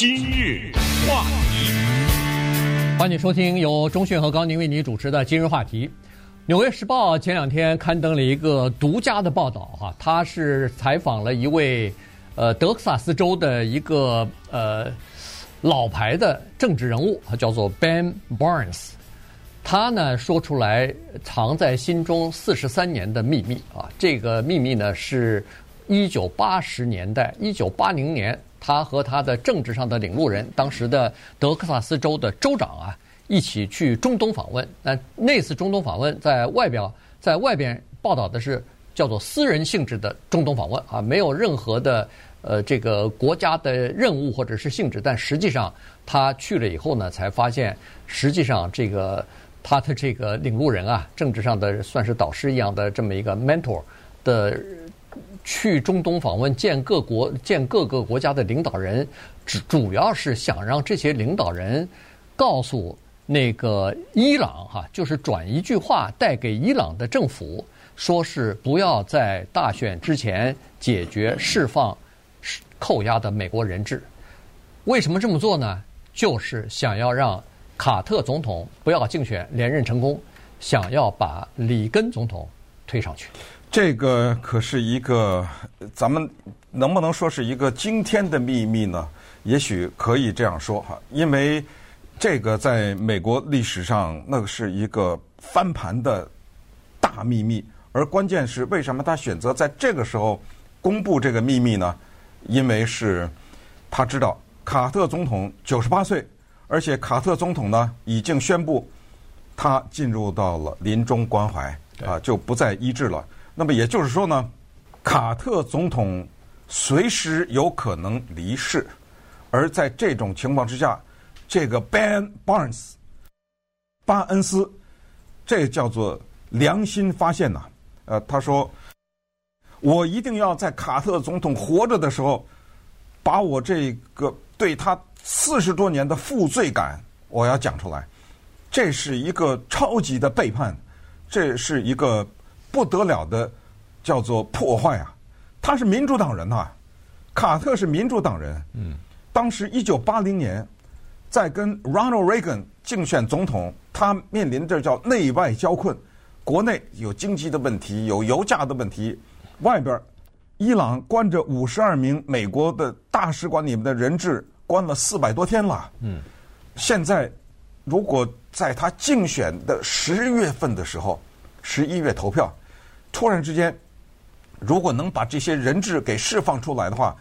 今日话题，欢迎收听由钟讯和高宁为你主持的《今日话题》。《纽约时报》前两天刊登了一个独家的报道，哈，他是采访了一位呃德克萨斯州的一个呃老牌的政治人物，他叫做 Ben Barnes。他呢说出来藏在心中四十三年的秘密啊，这个秘密呢是一九八十年代，一九八零年，他和他的政治上的领路人，当时的德克萨斯州的州长啊。一起去中东访问，那那次中东访问在外表在外边报道的是叫做私人性质的中东访问啊，没有任何的呃这个国家的任务或者是性质，但实际上他去了以后呢，才发现实际上这个他的这个领路人啊，政治上的算是导师一样的这么一个 mentor 的去中东访问见各国见各个国家的领导人，主主要是想让这些领导人告诉。那个伊朗哈，就是转一句话带给伊朗的政府，说是不要在大选之前解决释放扣押的美国人质。为什么这么做呢？就是想要让卡特总统不要竞选连任成功，想要把里根总统推上去。这个可是一个，咱们能不能说是一个惊天的秘密呢？也许可以这样说哈，因为。这个在美国历史上，那是一个翻盘的大秘密。而关键是，为什么他选择在这个时候公布这个秘密呢？因为是他知道卡特总统九十八岁，而且卡特总统呢已经宣布他进入到了临终关怀啊，就不再医治了。那么也就是说呢，卡特总统随时有可能离世。而在这种情况之下，这个 Ben Barnes，巴恩斯，这叫做良心发现呐。呃，他说：“我一定要在卡特总统活着的时候，把我这个对他四十多年的负罪感，我要讲出来。这是一个超级的背叛，这是一个不得了的叫做破坏啊！他是民主党人呐，卡特是民主党人。嗯，当时一九八零年。”在跟 Ronald Reagan 竞选总统，他面临着叫内外交困，国内有经济的问题，有油价的问题，外边伊朗关着五十二名美国的大使馆里面的人质，关了四百多天了。嗯，现在如果在他竞选的十月份的时候，十一月投票，突然之间，如果能把这些人质给释放出来的话，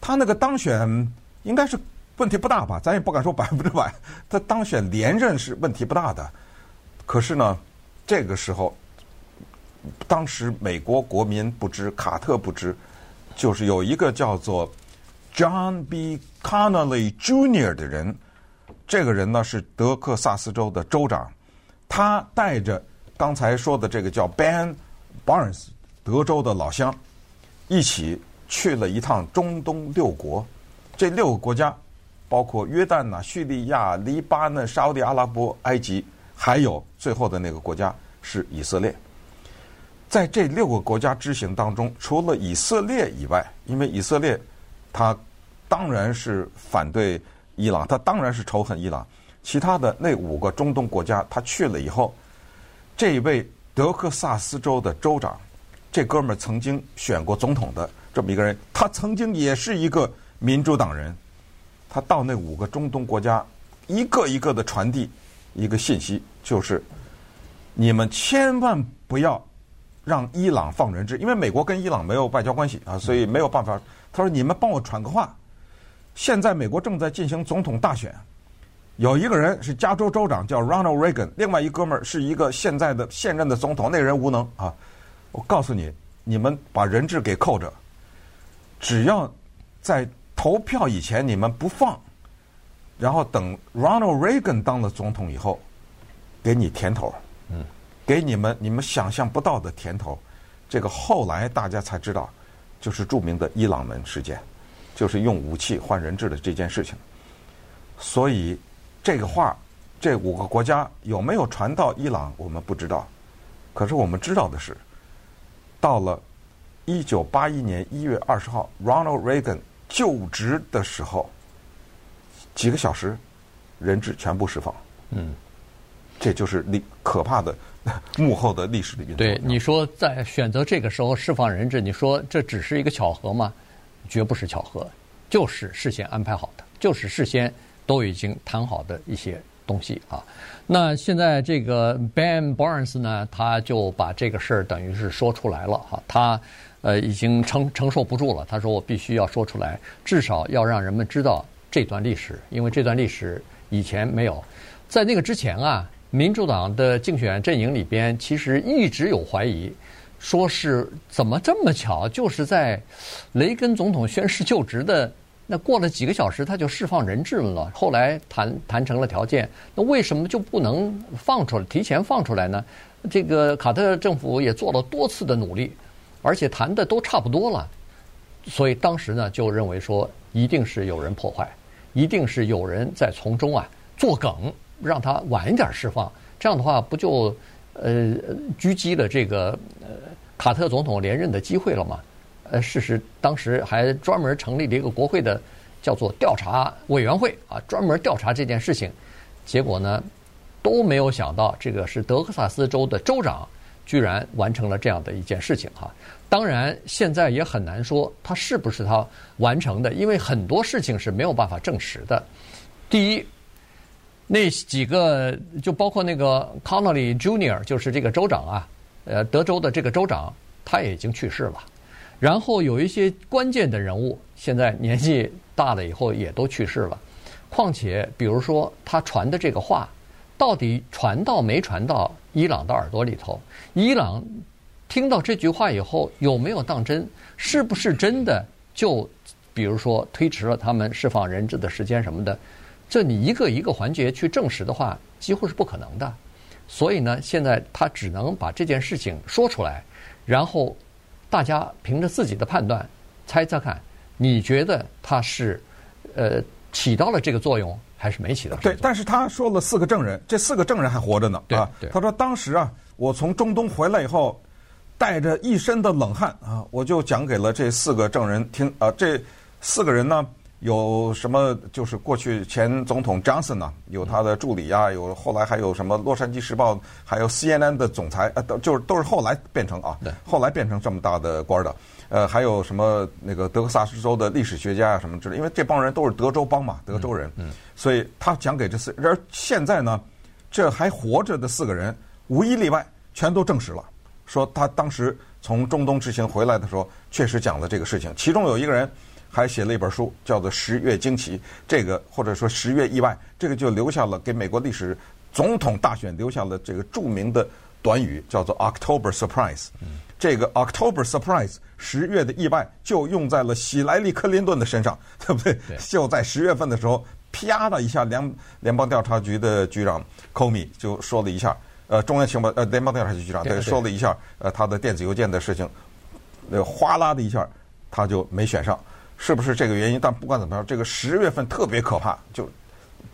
他那个当选应该是。问题不大吧？咱也不敢说百分之百，他当选连任是问题不大的。可是呢，这个时候，当时美国国民不知，卡特不知，就是有一个叫做 John B. Connolly Jr. 的人，这个人呢是德克萨斯州的州长，他带着刚才说的这个叫 Ben Barnes 德州的老乡，一起去了一趟中东六国，这六个国家。包括约旦呐、叙利亚、黎巴嫩、沙乌地阿拉伯、埃及，还有最后的那个国家是以色列。在这六个国家之行当中，除了以色列以外，因为以色列他当然是反对伊朗，他当然是仇恨伊朗。其他的那五个中东国家，他去了以后，这位德克萨斯州的州长，这哥们儿曾经选过总统的这么一个人，他曾经也是一个民主党人。他到那五个中东国家，一个一个的传递一个信息，就是你们千万不要让伊朗放人质，因为美国跟伊朗没有外交关系啊，所以没有办法。他说：“你们帮我传个话，现在美国正在进行总统大选，有一个人是加州州长叫 Ronald Reagan，另外一哥们儿是一个现在的现任的总统，那个人无能啊。我告诉你，你们把人质给扣着，只要在。”投票以前你们不放，然后等 Ronald Reagan 当了总统以后，给你甜头，嗯，给你们你们想象不到的甜头。这个后来大家才知道，就是著名的伊朗门事件，就是用武器换人质的这件事情。所以这个话，这五个国家有没有传到伊朗，我们不知道。可是我们知道的是，到了一九八一年一月二十号，Ronald Reagan。就职的时候，几个小时，人质全部释放。嗯，这就是历可怕的幕后的历史的运作。对，你说在选择这个时候释放人质，你说这只是一个巧合吗？绝不是巧合，就是事先安排好的，就是事先都已经谈好的一些东西啊。那现在这个 Ben Barnes 呢，他就把这个事儿等于是说出来了哈，他呃已经承承受不住了，他说我必须要说出来，至少要让人们知道这段历史，因为这段历史以前没有。在那个之前啊，民主党的竞选阵营里边其实一直有怀疑，说是怎么这么巧，就是在雷根总统宣誓就职的那过了几个小时，他就释放人质了。后来谈谈成了条件，那为什么就不能放出来，提前放出来呢？这个卡特政府也做了多次的努力，而且谈的都差不多了，所以当时呢就认为说，一定是有人破坏，一定是有人在从中啊作梗。让他晚一点释放，这样的话不就呃狙击了这个呃卡特总统连任的机会了吗？呃，事实当时还专门成立了一个国会的叫做调查委员会啊，专门调查这件事情。结果呢都没有想到，这个是德克萨斯州的州长居然完成了这样的一件事情哈。当然现在也很难说他是不是他完成的，因为很多事情是没有办法证实的。第一。那几个就包括那个 Connolly Junior，就是这个州长啊，呃，德州的这个州长，他也已经去世了。然后有一些关键的人物，现在年纪大了以后也都去世了。况且，比如说他传的这个话，到底传到没传到伊朗的耳朵里头？伊朗听到这句话以后有没有当真？是不是真的？就比如说推迟了他们释放人质的时间什么的？这你一个一个环节去证实的话，几乎是不可能的。所以呢，现在他只能把这件事情说出来，然后大家凭着自己的判断猜测看，你觉得他是呃起到了这个作用，还是没起到？对，但是他说了四个证人，这四个证人还活着呢。对啊，他说当时啊，我从中东回来以后，带着一身的冷汗啊，我就讲给了这四个证人听啊，这四个人呢。有什么？就是过去前总统 Johnson 呢，有他的助理啊，有后来还有什么《洛杉矶时报》，还有 CNN 的总裁，呃，都就是都是后来变成啊，后来变成这么大的官的。呃，还有什么那个德克萨斯州的历史学家啊什么之类，因为这帮人都是德州帮嘛，德州人，所以他讲给这四，而现在呢，这还活着的四个人，无一例外全都证实了，说他当时从中东之行回来的时候，确实讲了这个事情，其中有一个人。还写了一本书，叫做《十月惊奇》，这个或者说《十月意外》，这个就留下了给美国历史总统大选留下了这个著名的短语，叫做 “October Surprise”。这个 “October Surprise” 十月的意外就用在了希莱利·克林顿的身上，对不对？对就在十月份的时候，啪的一下，联联邦调查局的局长 Comey 就说了一下，呃，中央情报呃联邦调查局局长对说了一下，呃，他的电子邮件的事情，那哗啦的一下，他就没选上。是不是这个原因？但不管怎么样，这个十月份特别可怕。就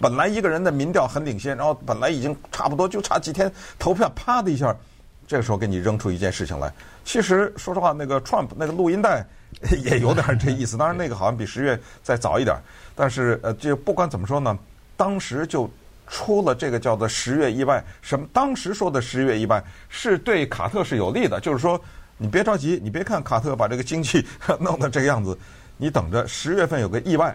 本来一个人的民调很领先，然后本来已经差不多就差几天投票，啪的一下，这个时候给你扔出一件事情来。其实说实话，那个 Trump 那个录音带 也有点这意思。当然那个好像比十月再早一点。但是呃，就不管怎么说呢，当时就出了这个叫做十月意外。什么？当时说的十月意外是对卡特是有利的，就是说你别着急，你别看卡特把这个经济 弄得这个样子。你等着，十月份有个意外，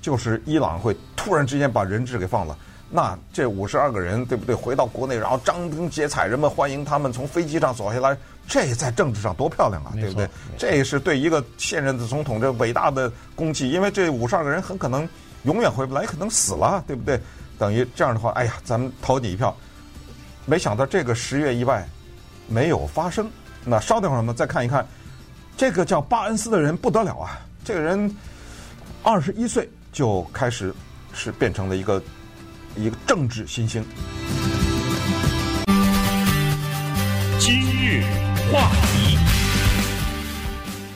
就是伊朗会突然之间把人质给放了。那这五十二个人，对不对？回到国内，然后张灯结彩，人们欢迎他们从飞机上走下来，这在政治上多漂亮啊，对不对？这是对一个现任的总统这伟大的功绩，因为这五十二个人很可能永远回不来，可能死了，对不对？等于这样的话，哎呀，咱们投你一票。没想到这个十月意外没有发生。那稍等会儿，我们再看一看，这个叫巴恩斯的人不得了啊！这个人二十一岁就开始是变成了一个一个政治新星。今日话题，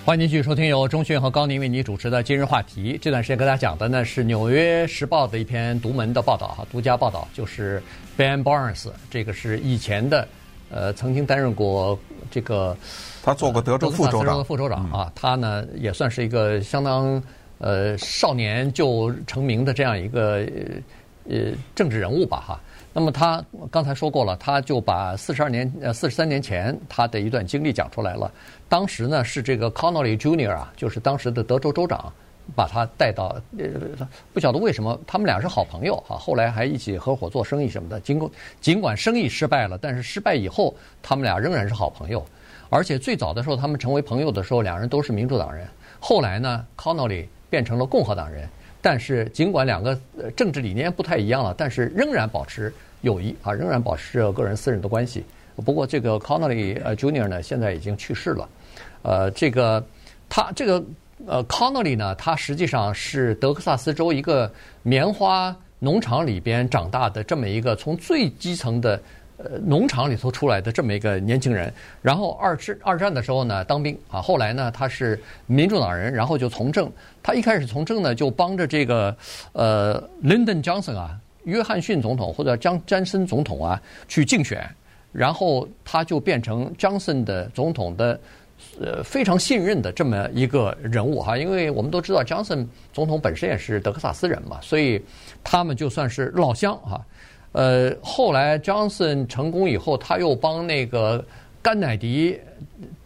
欢迎继续收听由钟迅和高宁为您主持的今日话题。这段时间跟大家讲的呢是《纽约时报》的一篇独门的报道哈，独家报道，就是 Ben Barnes，这个是以前的呃曾经担任过这个。他做过德州副州长，副州长啊，他呢也算是一个相当呃少年就成名的这样一个呃政治人物吧哈。那么他刚才说过了，他就把四十二年呃四十三年前他的一段经历讲出来了。当时呢是这个 Connolly Junior 啊，就是当时的德州州长，把他带到呃不晓得为什么他们俩是好朋友啊，后来还一起合伙做生意什么的。尽管尽管生意失败了，但是失败以后他们俩仍然是好朋友。而且最早的时候他们成为朋友的时候，两人都是民主党人。后来呢，Connolly 变成了共和党人，但是尽管两个政治理念不太一样了，但是仍然保持。友谊啊，仍然保持着个人私人的关系。不过，这个 Connolly 呃 Junior 呢，现在已经去世了。呃，这个他这个呃 Connolly 呢，他实际上是德克萨斯州一个棉花农场里边长大的这么一个从最基层的呃农场里头出来的这么一个年轻人。然后二战二战的时候呢，当兵啊，后来呢，他是民主党人，然后就从政。他一开始从政呢，就帮着这个呃 Lyndon Johnson 啊。约翰逊总统或者江詹森总统啊，去竞选，然后他就变成江森的总统的呃非常信任的这么一个人物哈，因为我们都知道 Johnson 总统本身也是德克萨斯人嘛，所以他们就算是老乡哈。呃，后来 Johnson 成功以后，他又帮那个甘乃迪，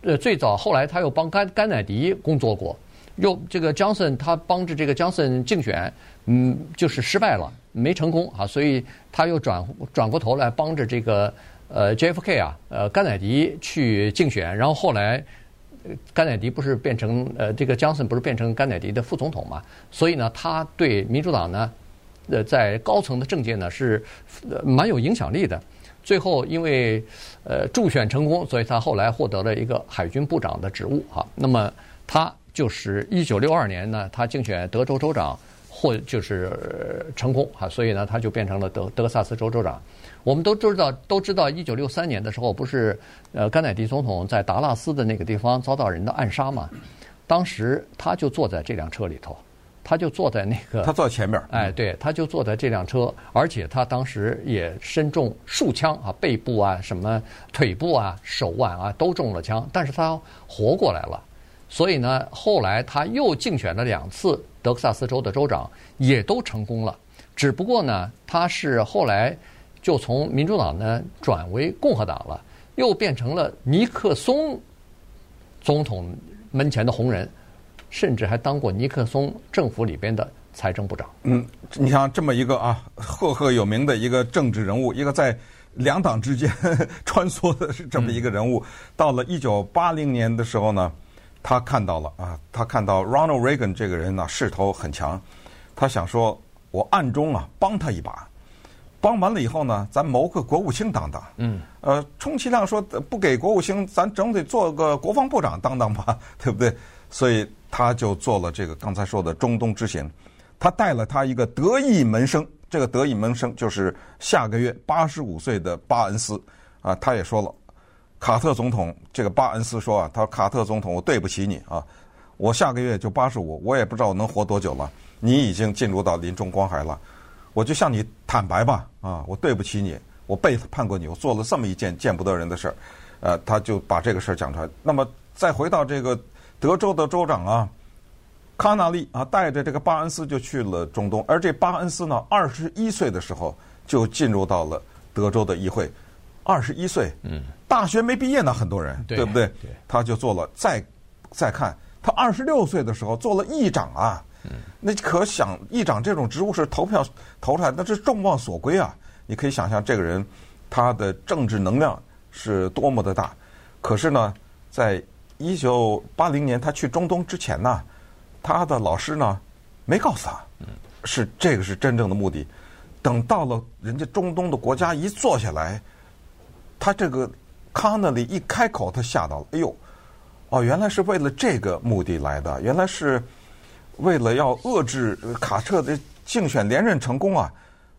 呃，最早后来他又帮甘甘乃迪工作过，又这个 Johnson 他帮着这个 Johnson 竞选，嗯，就是失败了。没成功啊，所以他又转转过头来帮着这个呃 JFK 啊，呃甘乃迪去竞选，然后后来甘乃迪不是变成呃这个江森不是变成甘乃迪的副总统嘛，所以呢，他对民主党呢呃在高层的政界呢是蛮有影响力的。最后因为呃助选成功，所以他后来获得了一个海军部长的职务哈。那么他就是一九六二年呢，他竞选德州州长。或就是成功哈，所以呢，他就变成了德德克萨斯州州长。我们都知道，都知道，一九六三年的时候，不是呃甘乃迪总统在达拉斯的那个地方遭到人的暗杀嘛？当时他就坐在这辆车里头，他就坐在那个他坐在前面，哎，对，他就坐在这辆车，而且他当时也身中数枪啊，背部啊、什么腿部啊、手腕啊都中了枪，但是他活过来了。所以呢，后来他又竞选了两次德克萨斯州的州长，也都成功了。只不过呢，他是后来就从民主党呢转为共和党了，又变成了尼克松总统门前的红人，甚至还当过尼克松政府里边的财政部长。嗯，你像这么一个啊赫赫有名的一个政治人物，一个在两党之间穿梭的是这么一个人物，到了一九八零年的时候呢。他看到了啊，他看到 Ronald Reagan 这个人呢势头很强，他想说，我暗中啊帮他一把，帮完了以后呢，咱谋个国务卿当当。嗯。呃，充其量说不给国务卿，咱总得做个国防部长当当吧，对不对？所以他就做了这个刚才说的中东之行，他带了他一个得意门生，这个得意门生就是下个月八十五岁的巴恩斯啊，他也说了。卡特总统，这个巴恩斯说啊，他说卡特总统，我对不起你啊，我下个月就八十五，我也不知道我能活多久了。你已经进入到临终关怀了，我就向你坦白吧，啊，我对不起你，我背叛过你，我做了这么一件见不得人的事儿，呃，他就把这个事儿讲出来。那么再回到这个德州的州长啊，卡纳利啊，带着这个巴恩斯就去了中东，而这巴恩斯呢，二十一岁的时候就进入到了德州的议会。二十一岁，嗯，大学没毕业呢，很多人，对，对不对？对，他就做了。再再看，他二十六岁的时候做了议长啊，嗯，那可想议长这种职务是投票投出来，那是众望所归啊。你可以想象这个人他的政治能量是多么的大。可是呢，在一九八零年他去中东之前呢，他的老师呢没告诉他，嗯，是这个是真正的目的。等到了人家中东的国家一坐下来。他这个康纳利一开口，他吓到了。哎呦，哦，原来是为了这个目的来的，原来是为了要遏制卡特的竞选连任成功啊。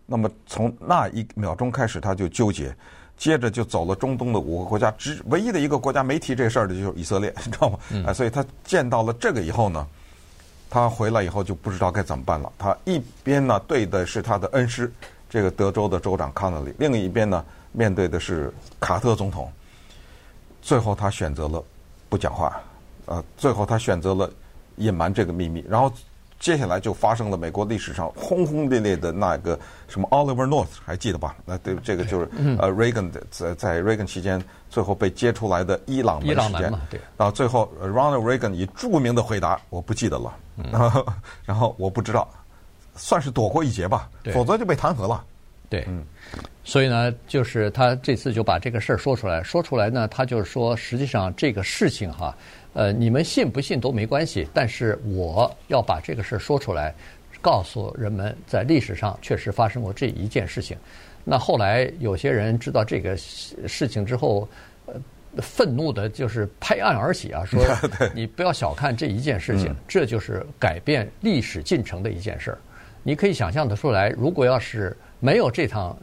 那么从那一秒钟开始，他就纠结，接着就走了中东的五个国家，只唯一的一个国家没提这事儿的就是以色列，你知道吗？啊，所以他见到了这个以后呢，他回来以后就不知道该怎么办了。他一边呢对的是他的恩师，这个德州的州长康纳利，另一边呢。面对的是卡特总统，最后他选择了不讲话，呃，最后他选择了隐瞒这个秘密，然后接下来就发生了美国历史上轰轰烈烈的那个什么 Oliver North，还记得吧？那对，这个就是呃 Reagan 在在 Reagan 期间最后被揭出来的伊朗门事件。然后最后 Ronald Reagan 以著名的回答，我不记得了，然后 然后我不知道，算是躲过一劫吧，否则就被弹劾了。对。嗯。所以呢，就是他这次就把这个事儿说出来，说出来呢，他就是说，实际上这个事情哈。呃，你们信不信都没关系，但是我要把这个事儿说出来，告诉人们，在历史上确实发生过这一件事情。那后来有些人知道这个事情之后，呃，愤怒的就是拍案而起啊，说你不要小看这一件事情，这就是改变历史进程的一件事儿。你可以想象得出来，如果要是没有这趟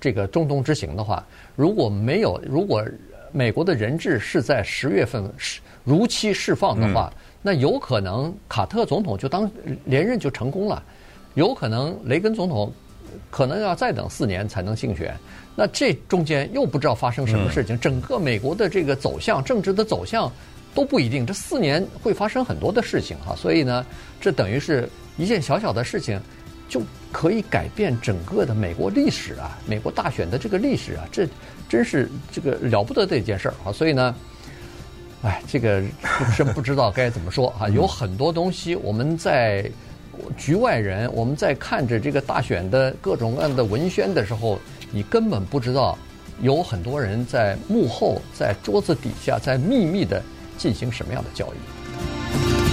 这个中东之行的话，如果没有，如果美国的人质是在十月份如期释放的话，那有可能卡特总统就当连任就成功了，有可能雷根总统可能要再等四年才能竞选，那这中间又不知道发生什么事情，整个美国的这个走向、政治的走向都不一定，这四年会发生很多的事情哈，所以呢，这等于是一件小小的事情就可以改变整个的美国历史啊，美国大选的这个历史啊，这真是这个了不得的一件事儿啊，所以呢。哎，这个真不知道该怎么说啊！有很多东西，我们在局外人，我们在看着这个大选的各种各样的文宣的时候，你根本不知道有很多人在幕后，在桌子底下，在秘密的进行什么样的交易。